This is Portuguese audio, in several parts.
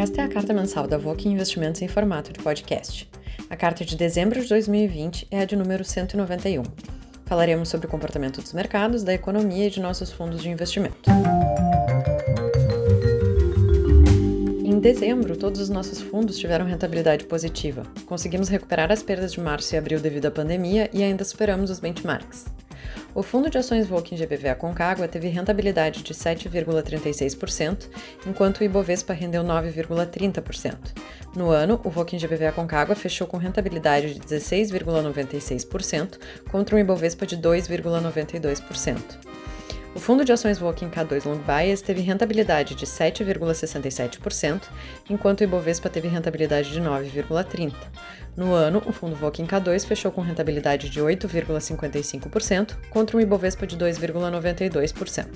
Esta é a carta mensal da VOC Investimentos em formato de podcast. A carta de dezembro de 2020 é a de número 191. Falaremos sobre o comportamento dos mercados, da economia e de nossos fundos de investimento. Em dezembro, todos os nossos fundos tiveram rentabilidade positiva. Conseguimos recuperar as perdas de março e abril devido à pandemia e ainda superamos os benchmarks. O fundo de ações Volkin GBV Concagua teve rentabilidade de 7,36%, enquanto o Ibovespa rendeu 9,30%. No ano, o Volkin GBV Concagua fechou com rentabilidade de 16,96% contra um Ibovespa de 2,92%. O fundo de ações Walking K2 Long Bias teve rentabilidade de 7,67%, enquanto o Ibovespa teve rentabilidade de 9,30%. No ano, o fundo Walking K2 fechou com rentabilidade de 8,55%, contra um Ibovespa de 2,92%.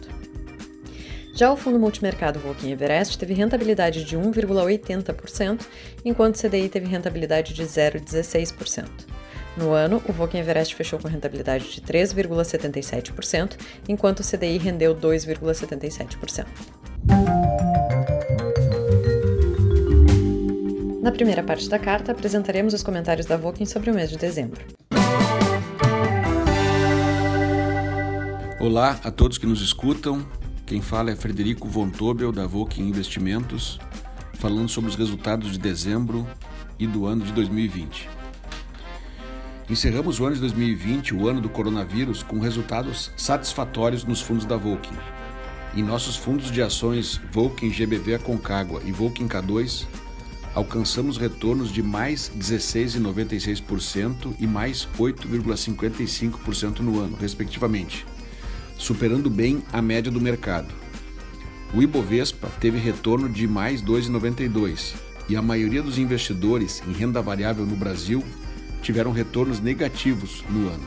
Já o fundo multimercado Volkin Everest teve rentabilidade de 1,80%, enquanto o CDI teve rentabilidade de 0,16%. No ano, o Volkswagen Everest fechou com rentabilidade de 3,77%, enquanto o CDI rendeu 2,77%. Na primeira parte da carta, apresentaremos os comentários da Volkswagen sobre o mês de dezembro. Olá a todos que nos escutam. Quem fala é Frederico Von Tobel, da Volkswagen Investimentos, falando sobre os resultados de dezembro e do ano de 2020. Encerramos o ano de 2020, o ano do coronavírus, com resultados satisfatórios nos fundos da Volkin. Em nossos fundos de ações Volkin GBV Concagua e Volkin K2, alcançamos retornos de mais 16,96% e mais 8,55% no ano, respectivamente, superando bem a média do mercado. O Ibovespa teve retorno de mais 2,92% e a maioria dos investidores em renda variável no Brasil tiveram retornos negativos no ano.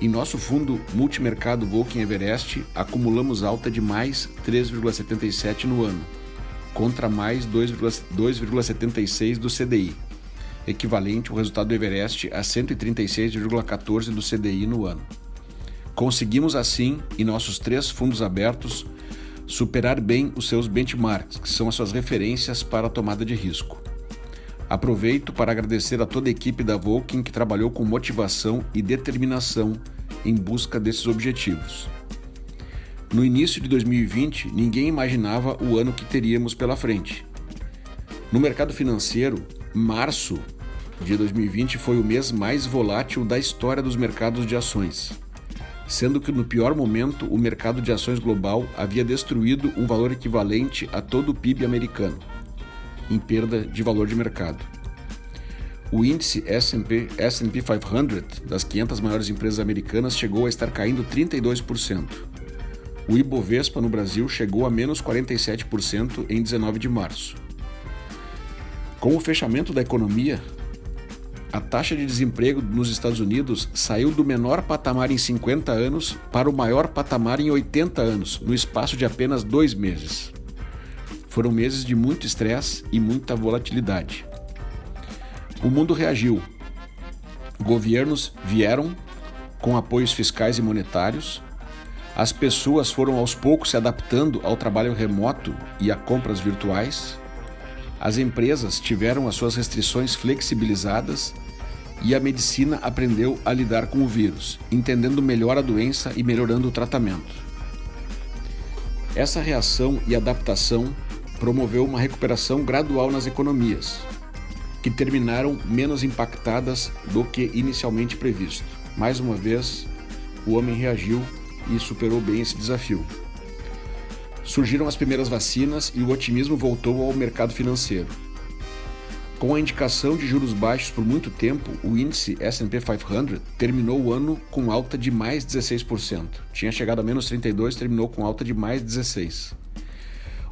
Em nosso fundo multimercado Volkswagen Everest, acumulamos alta de mais 3,77 no ano, contra mais 2,76 do CDI, equivalente ao resultado do Everest a 136,14 do CDI no ano. Conseguimos assim, em nossos três fundos abertos, superar bem os seus benchmarks, que são as suas referências para a tomada de risco. Aproveito para agradecer a toda a equipe da Volkin que trabalhou com motivação e determinação em busca desses objetivos. No início de 2020, ninguém imaginava o ano que teríamos pela frente. No mercado financeiro, março de 2020 foi o mês mais volátil da história dos mercados de ações, sendo que no pior momento o mercado de ações global havia destruído um valor equivalente a todo o PIB americano em perda de valor de mercado. O índice S&P 500 das 500 maiores empresas americanas chegou a estar caindo 32%. O Ibovespa no Brasil chegou a menos 47% em 19 de março. Com o fechamento da economia, a taxa de desemprego nos Estados Unidos saiu do menor patamar em 50 anos para o maior patamar em 80 anos, no espaço de apenas dois meses. Foram meses de muito estresse e muita volatilidade. O mundo reagiu. Governos vieram com apoios fiscais e monetários. As pessoas foram aos poucos se adaptando ao trabalho remoto e a compras virtuais. As empresas tiveram as suas restrições flexibilizadas e a medicina aprendeu a lidar com o vírus, entendendo melhor a doença e melhorando o tratamento. Essa reação e adaptação promoveu uma recuperação gradual nas economias, que terminaram menos impactadas do que inicialmente previsto. Mais uma vez, o homem reagiu e superou bem esse desafio. Surgiram as primeiras vacinas e o otimismo voltou ao mercado financeiro. Com a indicação de juros baixos por muito tempo, o índice S&P 500 terminou o ano com alta de mais 16%. Tinha chegado a menos 32, terminou com alta de mais 16.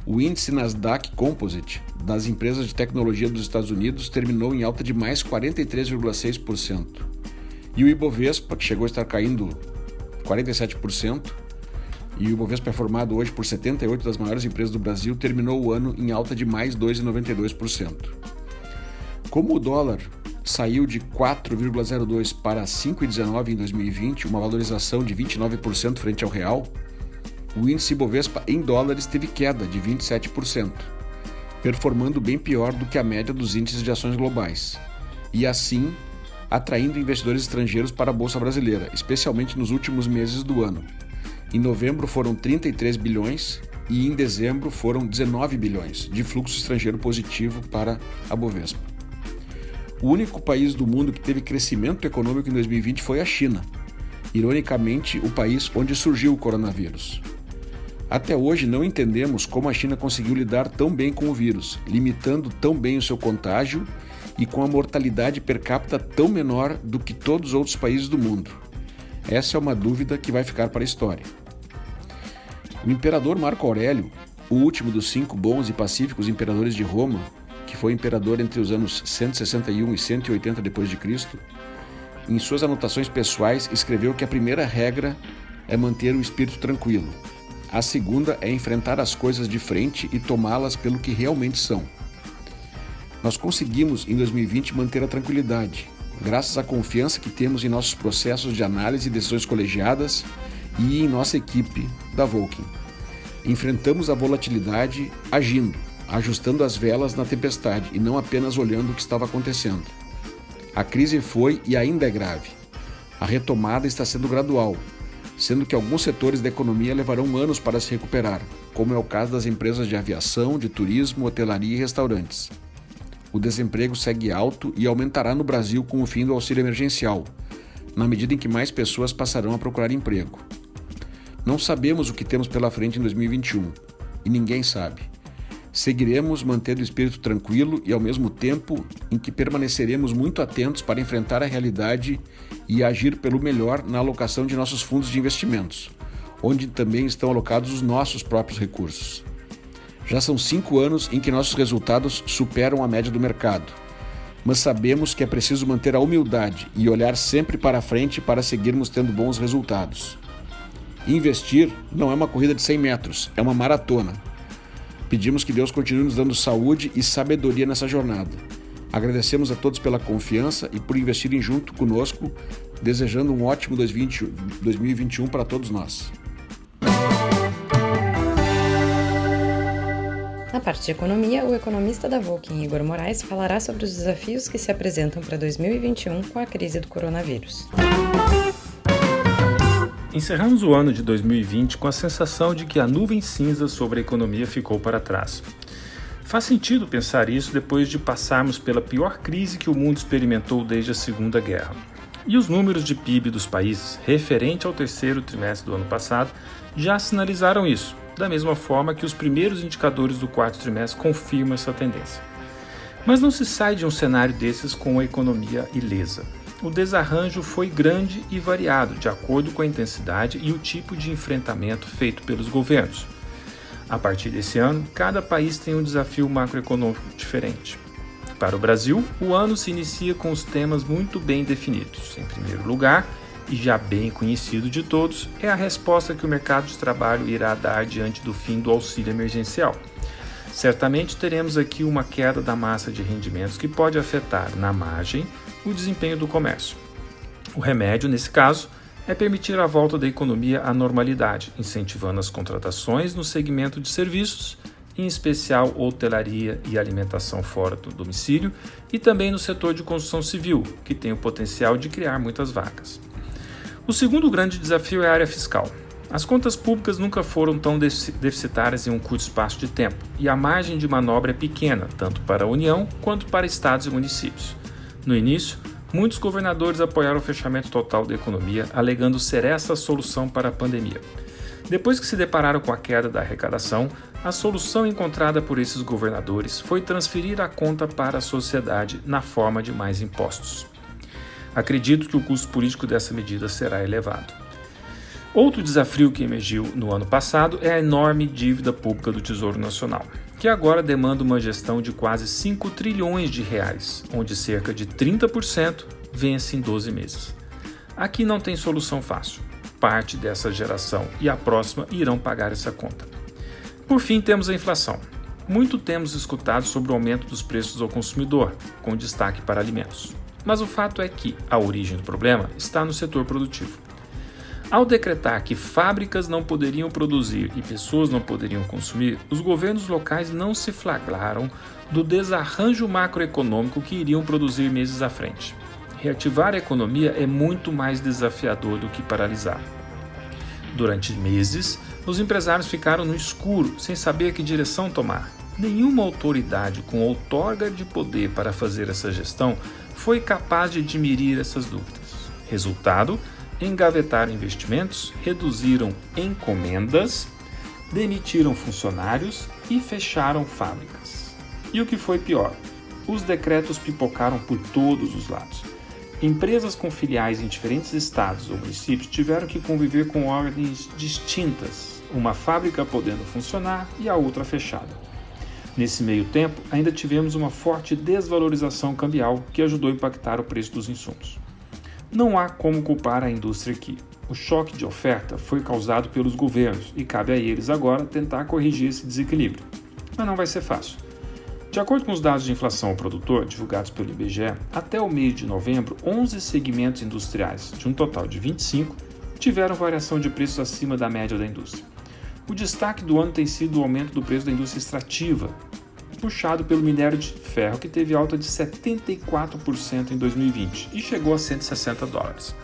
O índice Nasdaq Composite das empresas de tecnologia dos Estados Unidos terminou em alta de mais 43,6%. E o Ibovespa, que chegou a estar caindo 47%, e o Ibovespa é formado hoje por 78 das maiores empresas do Brasil, terminou o ano em alta de mais 2,92%. Como o dólar saiu de 4,02 para 5,19 em 2020, uma valorização de 29% frente ao real, o índice Bovespa em dólares teve queda de 27%, performando bem pior do que a média dos índices de ações globais, e assim atraindo investidores estrangeiros para a Bolsa Brasileira, especialmente nos últimos meses do ano. Em novembro foram 33 bilhões e em dezembro foram 19 bilhões de fluxo estrangeiro positivo para a Bovespa. O único país do mundo que teve crescimento econômico em 2020 foi a China, ironicamente, o país onde surgiu o coronavírus. Até hoje não entendemos como a China conseguiu lidar tão bem com o vírus, limitando tão bem o seu contágio e com a mortalidade per capita tão menor do que todos os outros países do mundo. Essa é uma dúvida que vai ficar para a história. O imperador Marco Aurélio, o último dos cinco bons e pacíficos imperadores de Roma, que foi imperador entre os anos 161 e 180 d.C., em suas anotações pessoais escreveu que a primeira regra é manter o espírito tranquilo. A segunda é enfrentar as coisas de frente e tomá-las pelo que realmente são. Nós conseguimos, em 2020, manter a tranquilidade, graças à confiança que temos em nossos processos de análise e decisões colegiadas e em nossa equipe da Volking. Enfrentamos a volatilidade agindo, ajustando as velas na tempestade e não apenas olhando o que estava acontecendo. A crise foi e ainda é grave. A retomada está sendo gradual, sendo que alguns setores da economia levarão anos para se recuperar, como é o caso das empresas de aviação, de turismo, hotelaria e restaurantes. O desemprego segue alto e aumentará no Brasil com o fim do auxílio emergencial, na medida em que mais pessoas passarão a procurar emprego. Não sabemos o que temos pela frente em 2021 e ninguém sabe. Seguiremos mantendo o espírito tranquilo e, ao mesmo tempo, em que permaneceremos muito atentos para enfrentar a realidade e agir pelo melhor na alocação de nossos fundos de investimentos, onde também estão alocados os nossos próprios recursos. Já são cinco anos em que nossos resultados superam a média do mercado, mas sabemos que é preciso manter a humildade e olhar sempre para frente para seguirmos tendo bons resultados. Investir não é uma corrida de 100 metros, é uma maratona. Pedimos que Deus continue nos dando saúde e sabedoria nessa jornada. Agradecemos a todos pela confiança e por investirem junto conosco, desejando um ótimo 2020, 2021 para todos nós. Na parte de economia, o economista da Volkswagen, Igor Moraes, falará sobre os desafios que se apresentam para 2021 com a crise do coronavírus. Encerramos o ano de 2020 com a sensação de que a nuvem cinza sobre a economia ficou para trás. Faz sentido pensar isso depois de passarmos pela pior crise que o mundo experimentou desde a Segunda Guerra. E os números de PIB dos países, referente ao terceiro trimestre do ano passado, já sinalizaram isso, da mesma forma que os primeiros indicadores do quarto trimestre confirmam essa tendência. Mas não se sai de um cenário desses com a economia ilesa o desarranjo foi grande e variado, de acordo com a intensidade e o tipo de enfrentamento feito pelos governos. A partir desse ano, cada país tem um desafio macroeconômico diferente. Para o Brasil, o ano se inicia com os temas muito bem definidos. Em primeiro lugar, e já bem conhecido de todos, é a resposta que o mercado de trabalho irá dar diante do fim do auxílio emergencial. Certamente teremos aqui uma queda da massa de rendimentos que pode afetar, na margem, o desempenho do comércio. O remédio, nesse caso, é permitir a volta da economia à normalidade, incentivando as contratações no segmento de serviços, em especial hotelaria e alimentação fora do domicílio, e também no setor de construção civil, que tem o potencial de criar muitas vagas. O segundo grande desafio é a área fiscal. As contas públicas nunca foram tão deficitárias em um curto espaço de tempo, e a margem de manobra é pequena, tanto para a União quanto para estados e municípios. No início, muitos governadores apoiaram o fechamento total da economia, alegando ser essa a solução para a pandemia. Depois que se depararam com a queda da arrecadação, a solução encontrada por esses governadores foi transferir a conta para a sociedade na forma de mais impostos. Acredito que o custo político dessa medida será elevado. Outro desafio que emergiu no ano passado é a enorme dívida pública do Tesouro Nacional que agora demanda uma gestão de quase 5 trilhões de reais, onde cerca de 30% vence em 12 meses. Aqui não tem solução fácil. Parte dessa geração e a próxima irão pagar essa conta. Por fim, temos a inflação. Muito temos escutado sobre o aumento dos preços ao consumidor, com destaque para alimentos. Mas o fato é que a origem do problema está no setor produtivo. Ao decretar que fábricas não poderiam produzir e pessoas não poderiam consumir, os governos locais não se flagraram do desarranjo macroeconômico que iriam produzir meses à frente. Reativar a economia é muito mais desafiador do que paralisar. Durante meses, os empresários ficaram no escuro, sem saber que direção tomar. Nenhuma autoridade com outorga de poder para fazer essa gestão foi capaz de admirir essas dúvidas. Resultado: engavetaram investimentos, reduziram encomendas, demitiram funcionários e fecharam fábricas. E o que foi pior? Os decretos pipocaram por todos os lados. Empresas com filiais em diferentes estados ou municípios tiveram que conviver com ordens distintas, uma fábrica podendo funcionar e a outra fechada. Nesse meio tempo, ainda tivemos uma forte desvalorização cambial que ajudou a impactar o preço dos insumos. Não há como culpar a indústria aqui. O choque de oferta foi causado pelos governos e cabe a eles agora tentar corrigir esse desequilíbrio. Mas não vai ser fácil. De acordo com os dados de inflação ao produtor divulgados pelo IBGE, até o mês de novembro, 11 segmentos industriais, de um total de 25, tiveram variação de preços acima da média da indústria. O destaque do ano tem sido o aumento do preço da indústria extrativa, puxado pelo minério de ferro, que teve alta de 74% em 2020 e chegou a 160 dólares.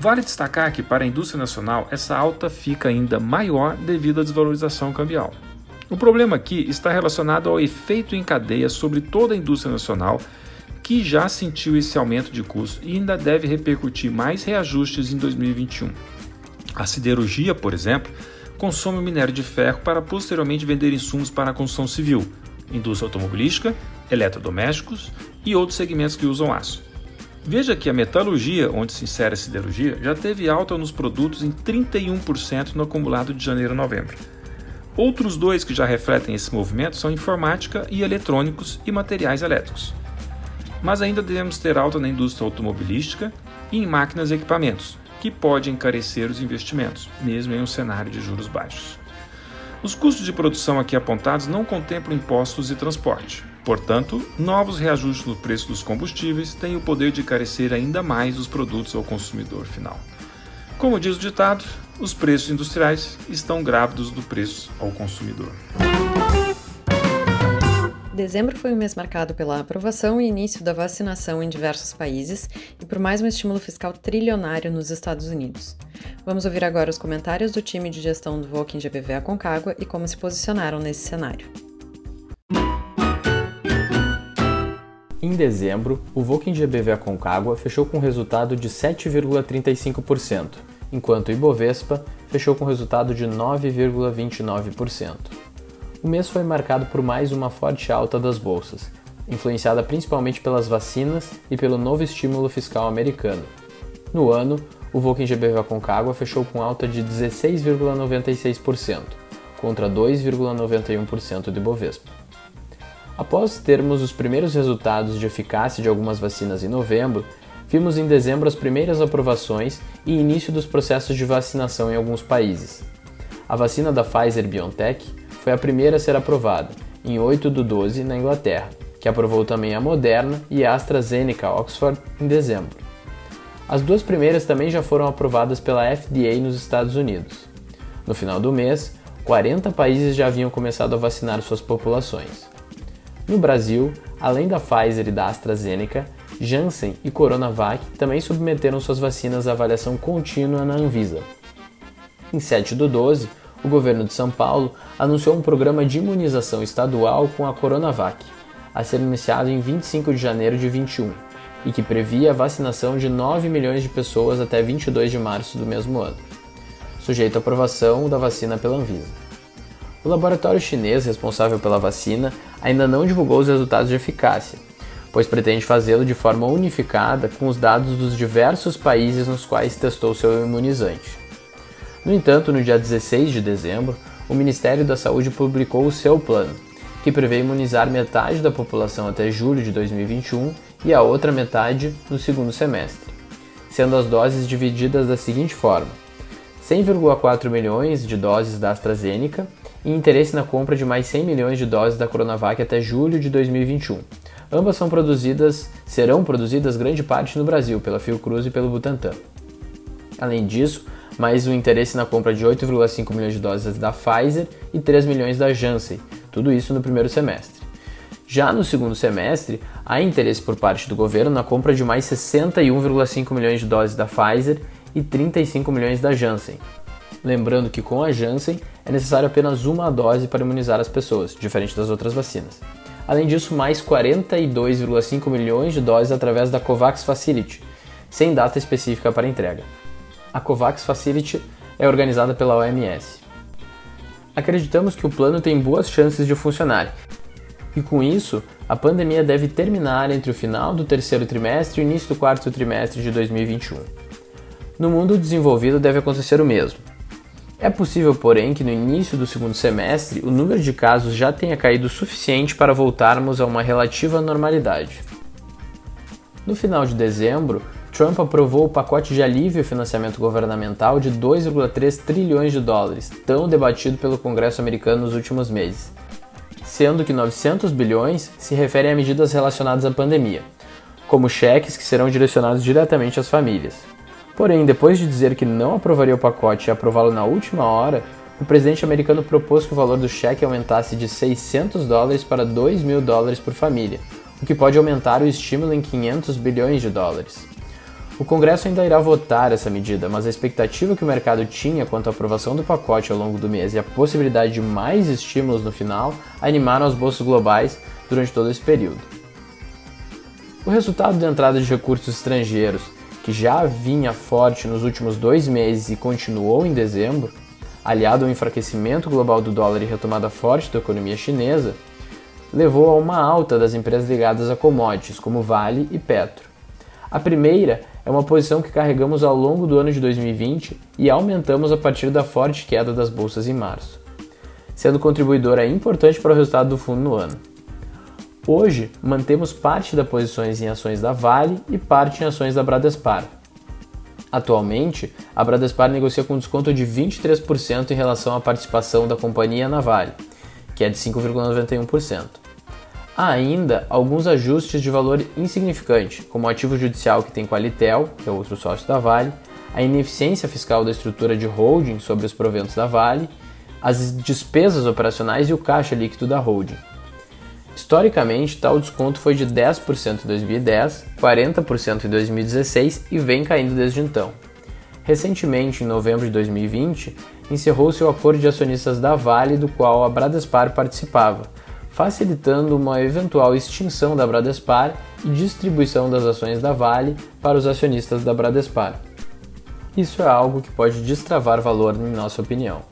Vale destacar que, para a indústria nacional, essa alta fica ainda maior devido à desvalorização cambial. O problema aqui está relacionado ao efeito em cadeia sobre toda a indústria nacional, que já sentiu esse aumento de custo e ainda deve repercutir mais reajustes em 2021. A siderurgia, por exemplo, consome o minério de ferro para posteriormente vender insumos para a construção civil, indústria automobilística, eletrodomésticos e outros segmentos que usam aço. Veja que a metalurgia, onde se insere a siderurgia, já teve alta nos produtos em 31% no acumulado de janeiro a novembro. Outros dois que já refletem esse movimento são informática e eletrônicos e materiais elétricos. Mas ainda devemos ter alta na indústria automobilística e em máquinas e equipamentos, que pode encarecer os investimentos, mesmo em um cenário de juros baixos. Os custos de produção aqui apontados não contemplam impostos e transporte. Portanto, novos reajustes no preço dos combustíveis têm o poder de encarecer ainda mais os produtos ao consumidor final. Como diz o ditado, os preços industriais estão grávidos do preço ao consumidor. Dezembro foi um mês marcado pela aprovação e início da vacinação em diversos países e por mais um estímulo fiscal trilionário nos Estados Unidos. Vamos ouvir agora os comentários do time de gestão do Voking GBV Aconcagua e como se posicionaram nesse cenário. Em dezembro, o Voking GBV Aconcagua fechou com resultado de 7,35%, enquanto o Ibovespa fechou com resultado de 9,29%. O mês foi marcado por mais uma forte alta das bolsas, influenciada principalmente pelas vacinas e pelo novo estímulo fiscal americano. No ano, o Volkswagen GBV Aconcagua fechou com alta de 16,96%, contra 2,91% de Bovespa. Após termos os primeiros resultados de eficácia de algumas vacinas em novembro, vimos em dezembro as primeiras aprovações e início dos processos de vacinação em alguns países. A vacina da Pfizer-BioNTech foi a primeira a ser aprovada, em 8 de 12 na Inglaterra, que aprovou também a Moderna e a AstraZeneca Oxford em dezembro. As duas primeiras também já foram aprovadas pela FDA nos Estados Unidos. No final do mês, 40 países já haviam começado a vacinar suas populações. No Brasil, além da Pfizer e da AstraZeneca, Janssen e Coronavac também submeteram suas vacinas à avaliação contínua na Anvisa. Em 7 do 12, o governo de São Paulo anunciou um programa de imunização estadual com a Coronavac, a ser iniciado em 25 de janeiro de 21, e que previa a vacinação de 9 milhões de pessoas até 22 de março do mesmo ano, sujeito à aprovação da vacina pela Anvisa. O laboratório chinês responsável pela vacina ainda não divulgou os resultados de eficácia, pois pretende fazê-lo de forma unificada com os dados dos diversos países nos quais testou seu imunizante. No entanto, no dia 16 de dezembro, o Ministério da Saúde publicou o seu plano, que prevê imunizar metade da população até julho de 2021 e a outra metade no segundo semestre, sendo as doses divididas da seguinte forma: 100,4 milhões de doses da AstraZeneca e interesse na compra de mais 100 milhões de doses da Coronavac até julho de 2021. Ambas são produzidas, serão produzidas grande parte no Brasil pela Fiocruz e pelo Butantan. Além disso, mais o interesse na compra de 8,5 milhões de doses da Pfizer e 3 milhões da Janssen, tudo isso no primeiro semestre. Já no segundo semestre, há interesse por parte do governo na compra de mais 61,5 milhões de doses da Pfizer e 35 milhões da Janssen. Lembrando que com a Janssen é necessário apenas uma dose para imunizar as pessoas, diferente das outras vacinas. Além disso, mais 42,5 milhões de doses através da COVAX Facility, sem data específica para entrega. A COVAX Facility é organizada pela OMS. Acreditamos que o plano tem boas chances de funcionar e com isso, a pandemia deve terminar entre o final do terceiro trimestre e o início do quarto trimestre de 2021. No mundo desenvolvido deve acontecer o mesmo. É possível, porém, que no início do segundo semestre o número de casos já tenha caído o suficiente para voltarmos a uma relativa normalidade. No final de dezembro, Trump aprovou o pacote de alívio ao financiamento governamental de 2,3 trilhões de dólares, tão debatido pelo Congresso americano nos últimos meses, sendo que 900 bilhões se referem a medidas relacionadas à pandemia, como cheques que serão direcionados diretamente às famílias. Porém, depois de dizer que não aprovaria o pacote e aprová-lo na última hora, o presidente americano propôs que o valor do cheque aumentasse de 600 dólares para 2 mil dólares por família, o que pode aumentar o estímulo em 500 bilhões de dólares. O Congresso ainda irá votar essa medida, mas a expectativa que o mercado tinha quanto à aprovação do pacote ao longo do mês e a possibilidade de mais estímulos no final animaram as bolsas globais durante todo esse período. O resultado da entrada de recursos estrangeiros que já vinha forte nos últimos dois meses e continuou em dezembro, aliado ao enfraquecimento global do dólar e retomada forte da economia chinesa, levou a uma alta das empresas ligadas a commodities, como Vale e Petro. A primeira é uma posição que carregamos ao longo do ano de 2020 e aumentamos a partir da forte queda das bolsas em março, sendo contribuidora importante para o resultado do fundo no ano. Hoje, mantemos parte das posições em ações da Vale e parte em ações da Bradespar. Atualmente, a Bradespar negocia com desconto de 23% em relação à participação da companhia na Vale, que é de 5,91%. Há ainda alguns ajustes de valor insignificante, como o ativo judicial que tem com a Litel, que é outro sócio da Vale, a ineficiência fiscal da estrutura de holding sobre os proventos da Vale, as despesas operacionais e o caixa líquido da holding. Historicamente, tal desconto foi de 10% em 2010, 40% em 2016 e vem caindo desde então. Recentemente, em novembro de 2020, encerrou-se o acordo de acionistas da Vale, do qual a Bradespar participava, facilitando uma eventual extinção da Bradespar e distribuição das ações da Vale para os acionistas da Bradespar. Isso é algo que pode destravar valor, em nossa opinião.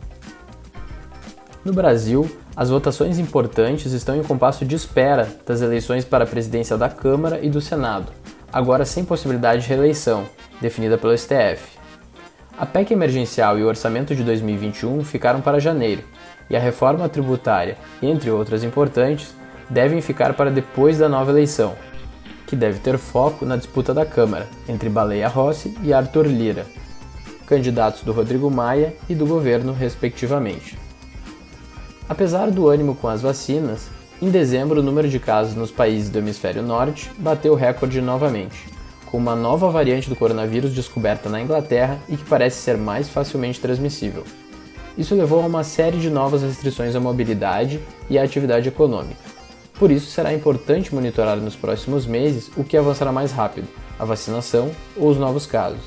No Brasil, as votações importantes estão em compasso de espera das eleições para a presidência da Câmara e do Senado, agora sem possibilidade de reeleição, definida pelo STF. A PEC emergencial e o orçamento de 2021 ficaram para janeiro, e a reforma tributária, entre outras importantes, devem ficar para depois da nova eleição, que deve ter foco na disputa da Câmara entre Baleia Rossi e Arthur Lira, candidatos do Rodrigo Maia e do governo, respectivamente. Apesar do ânimo com as vacinas, em dezembro o número de casos nos países do hemisfério norte bateu recorde novamente, com uma nova variante do coronavírus descoberta na Inglaterra e que parece ser mais facilmente transmissível. Isso levou a uma série de novas restrições à mobilidade e à atividade econômica. Por isso, será importante monitorar nos próximos meses o que avançará mais rápido, a vacinação ou os novos casos.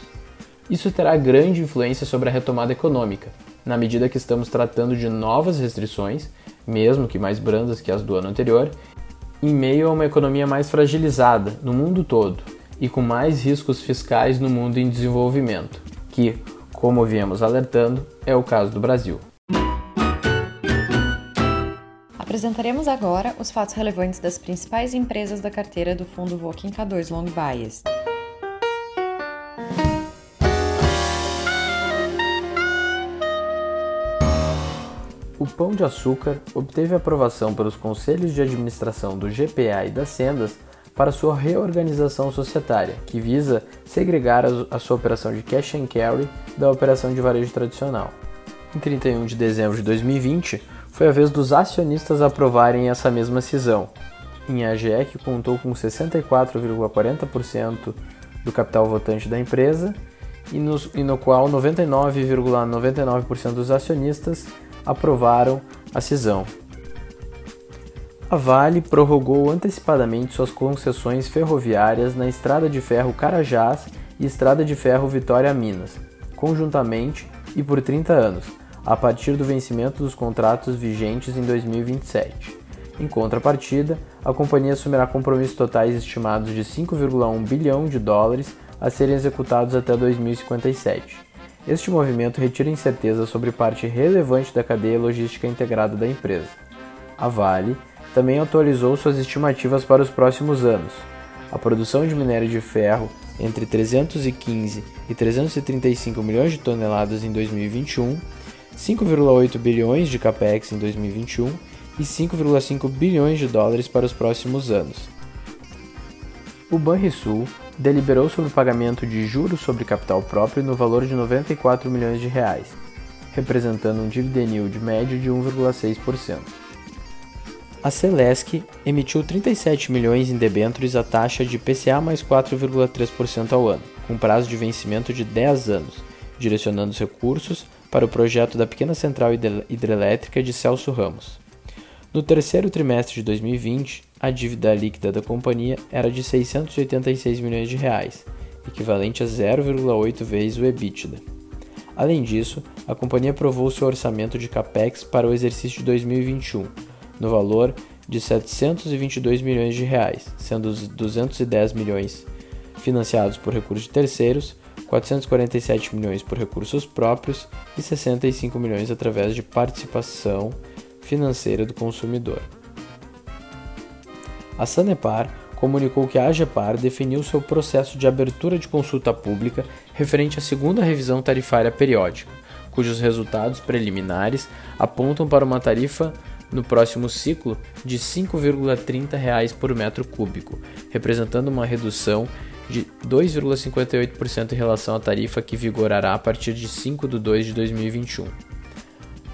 Isso terá grande influência sobre a retomada econômica, na medida que estamos tratando de novas restrições, mesmo que mais brandas que as do ano anterior, em meio a uma economia mais fragilizada no mundo todo e com mais riscos fiscais no mundo em desenvolvimento, que, como viemos alertando, é o caso do Brasil. Apresentaremos agora os fatos relevantes das principais empresas da carteira do fundo Voking K2 Long Bias. O Pão de Açúcar obteve aprovação pelos conselhos de administração do GPA e das Sendas para sua reorganização societária, que visa segregar a sua operação de cash and carry da operação de varejo tradicional. Em 31 de dezembro de 2020, foi a vez dos acionistas aprovarem essa mesma cisão. Em AGE, que contou com 64,40% do capital votante da empresa, e no, e no qual 99,99% ,99 dos acionistas aprovaram a cisão. A Vale prorrogou antecipadamente suas concessões ferroviárias na Estrada de Ferro Carajás e Estrada de Ferro Vitória Minas, conjuntamente e por 30 anos, a partir do vencimento dos contratos vigentes em 2027. Em contrapartida, a companhia assumirá compromissos totais estimados de 5,1 bilhão de dólares a serem executados até 2057. Este movimento retira incerteza sobre parte relevante da cadeia logística integrada da empresa. A Vale também atualizou suas estimativas para os próximos anos. A produção de minério de ferro entre 315 e 335 milhões de toneladas em 2021, 5,8 bilhões de capex em 2021 e 5,5 bilhões de dólares para os próximos anos. O Banrisul deliberou sobre o pagamento de juros sobre capital próprio no valor de 94 milhões de reais, representando um dividend yield médio de 1,6%. A Celesc emitiu 37 milhões em debêntures à taxa de PCA mais 4,3% ao ano, com prazo de vencimento de 10 anos, direcionando os recursos para o projeto da pequena central hidrelétrica de Celso Ramos. No terceiro trimestre de 2020, a dívida líquida da companhia era de 686 milhões de reais, equivalente a 0,8 vezes o EBITDA. Além disso, a companhia aprovou seu orçamento de capex para o exercício de 2021, no valor de 722 milhões de reais, sendo 210 milhões financiados por recursos de terceiros, 447 milhões por recursos próprios e 65 milhões através de participação financeira do consumidor. A Sanepar comunicou que a AGEPAR definiu seu processo de abertura de consulta pública referente à segunda revisão tarifária periódica, cujos resultados preliminares apontam para uma tarifa no próximo ciclo de R$ 5,30 por metro cúbico, representando uma redução de 2,58% em relação à tarifa que vigorará a partir de 5 de 2 de 2021.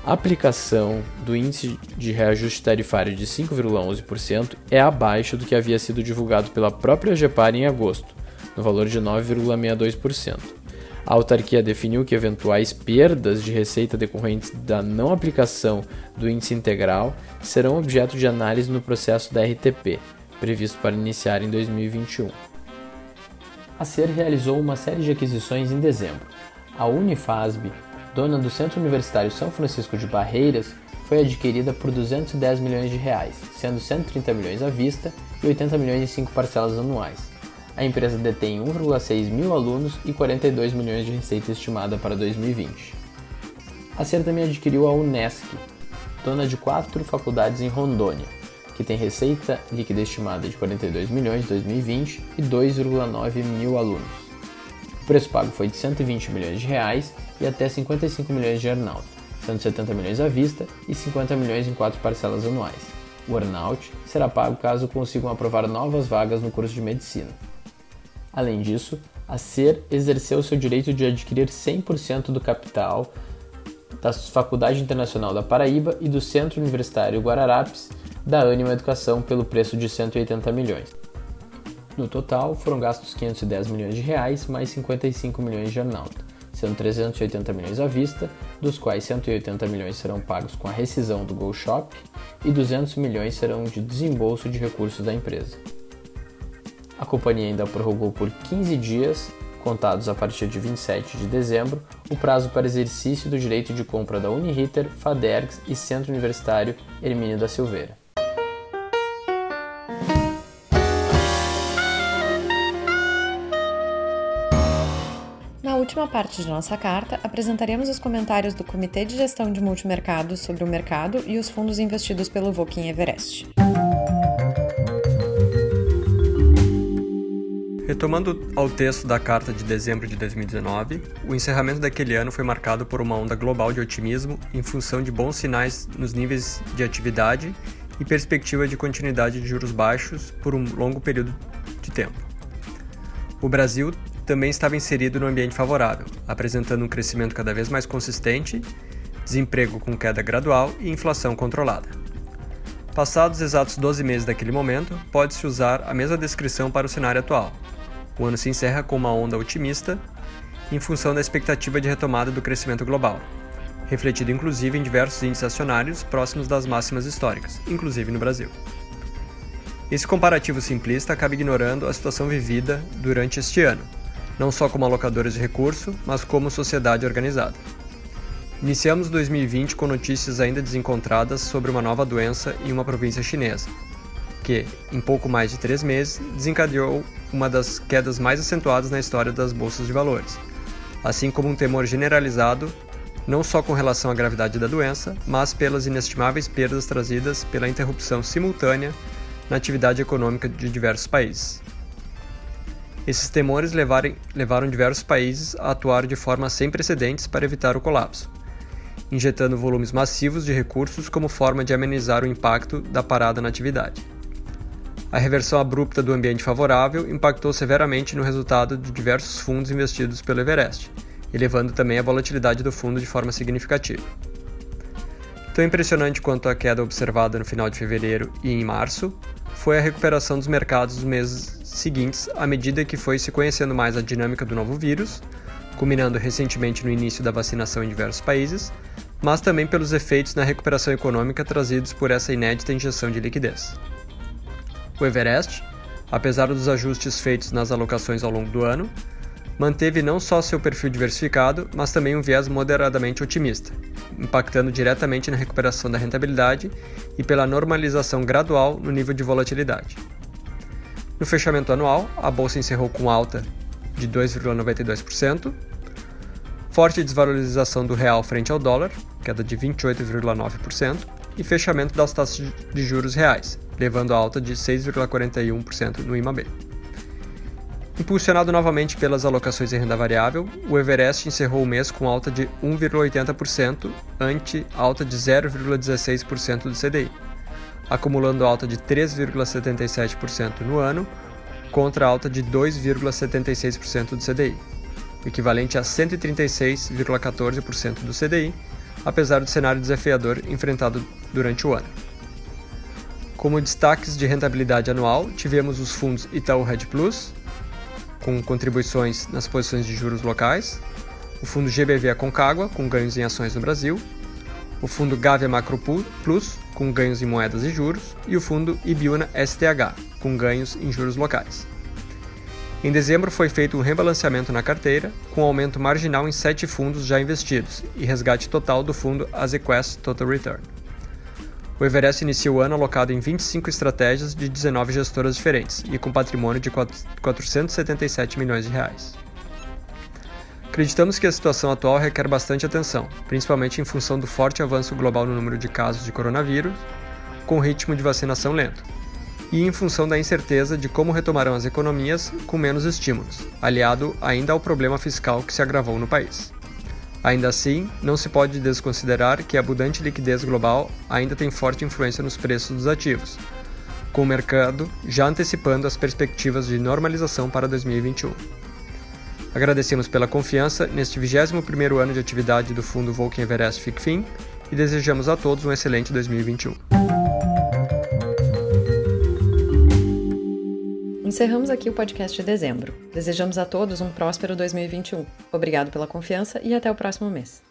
A aplicação do índice de reajuste tarifário de 5,11% é abaixo do que havia sido divulgado pela própria GEPAR em agosto, no valor de 9,62%. A autarquia definiu que eventuais perdas de receita decorrentes da não aplicação do índice integral serão objeto de análise no processo da RTP, previsto para iniciar em 2021. A SER realizou uma série de aquisições em dezembro. A Unifasb dona do Centro Universitário São Francisco de Barreiras, foi adquirida por 210 milhões de reais, sendo 130 milhões à vista e 80 milhões em cinco parcelas anuais. A empresa detém 1,6 mil alunos e 42 milhões de receita estimada para 2020. A SER também adquiriu a Unesc, dona de quatro faculdades em Rondônia, que tem receita líquida estimada de 42 milhões em 2020 e 2,9 mil alunos. O preço pago foi de 120 milhões de reais e até 55 milhões de earnout, sendo 70 milhões à vista e 50 milhões em quatro parcelas anuais. O earnout será pago caso consigam aprovar novas vagas no curso de medicina. Além disso, a SER exerceu seu direito de adquirir 100% do capital da Faculdade Internacional da Paraíba e do Centro Universitário Guararapes da Anima Educação pelo preço de 180 milhões. No total, foram gastos 510 milhões de reais mais 55 milhões de earnout sendo 380 milhões à vista, dos quais 180 milhões serão pagos com a rescisão do Go Shop e 200 milhões serão de desembolso de recursos da empresa. A companhia ainda prorrogou por 15 dias, contados a partir de 27 de dezembro, o prazo para exercício do direito de compra da Uniriter, Fadergs e Centro Universitário Hermínio da Silveira. última parte de nossa carta, apresentaremos os comentários do Comitê de Gestão de Multimercados sobre o mercado e os fundos investidos pelo Voking Everest. Retomando ao texto da carta de dezembro de 2019, o encerramento daquele ano foi marcado por uma onda global de otimismo em função de bons sinais nos níveis de atividade e perspectiva de continuidade de juros baixos por um longo período de tempo. O Brasil também estava inserido no ambiente favorável, apresentando um crescimento cada vez mais consistente, desemprego com queda gradual e inflação controlada. Passados exatos 12 meses daquele momento, pode-se usar a mesma descrição para o cenário atual. O ano se encerra com uma onda otimista em função da expectativa de retomada do crescimento global, refletido inclusive em diversos índices acionários próximos das máximas históricas, inclusive no Brasil. Esse comparativo simplista acaba ignorando a situação vivida durante este ano, não só como alocadores de recurso, mas como sociedade organizada. Iniciamos 2020 com notícias ainda desencontradas sobre uma nova doença em uma província chinesa, que, em pouco mais de três meses, desencadeou uma das quedas mais acentuadas na história das bolsas de valores, assim como um temor generalizado não só com relação à gravidade da doença, mas pelas inestimáveis perdas trazidas pela interrupção simultânea na atividade econômica de diversos países. Esses temores levaram, levaram diversos países a atuar de forma sem precedentes para evitar o colapso, injetando volumes massivos de recursos como forma de amenizar o impacto da parada na atividade. A reversão abrupta do ambiente favorável impactou severamente no resultado de diversos fundos investidos pelo Everest, elevando também a volatilidade do fundo de forma significativa. Tão impressionante quanto a queda observada no final de fevereiro e em março foi a recuperação dos mercados nos meses seguintes à medida que foi se conhecendo mais a dinâmica do novo vírus, culminando recentemente no início da vacinação em diversos países, mas também pelos efeitos na recuperação econômica trazidos por essa inédita injeção de liquidez. O Everest, apesar dos ajustes feitos nas alocações ao longo do ano, manteve não só seu perfil diversificado, mas também um viés moderadamente otimista, impactando diretamente na recuperação da rentabilidade e pela normalização gradual no nível de volatilidade. No fechamento anual, a bolsa encerrou com alta de 2,92%, forte desvalorização do real frente ao dólar, queda de 28,9%, e fechamento das taxas de juros reais, levando a alta de 6,41% no IMAB. Impulsionado novamente pelas alocações em renda variável, o Everest encerrou o mês com alta de 1,80% ante alta de 0,16% do CDI acumulando alta de 3,77% no ano, contra alta de 2,76% do CDI, equivalente a 136,14% do CDI, apesar do cenário desafiador enfrentado durante o ano. Como destaques de rentabilidade anual, tivemos os fundos Itaú Red Plus, com contribuições nas posições de juros locais, o fundo GBV Aconcagua, com ganhos em ações no Brasil, o fundo Gavia Macro Plus, com ganhos em moedas e juros, e o fundo Ibiuna STH, com ganhos em juros locais. Em dezembro foi feito um rebalanceamento na carteira, com aumento marginal em sete fundos já investidos e resgate total do fundo Azequest Total Return. O Everest inicia o ano alocado em 25 estratégias de 19 gestoras diferentes e com patrimônio de 477 milhões de reais. Acreditamos que a situação atual requer bastante atenção, principalmente em função do forte avanço global no número de casos de coronavírus, com ritmo de vacinação lento, e em função da incerteza de como retomarão as economias com menos estímulos, aliado ainda ao problema fiscal que se agravou no país. Ainda assim, não se pode desconsiderar que a abundante liquidez global ainda tem forte influência nos preços dos ativos, com o mercado já antecipando as perspectivas de normalização para 2021. Agradecemos pela confiança neste 21º ano de atividade do Fundo Volkswagen Everest FICFIN e desejamos a todos um excelente 2021. Encerramos aqui o podcast de dezembro. Desejamos a todos um próspero 2021. Obrigado pela confiança e até o próximo mês.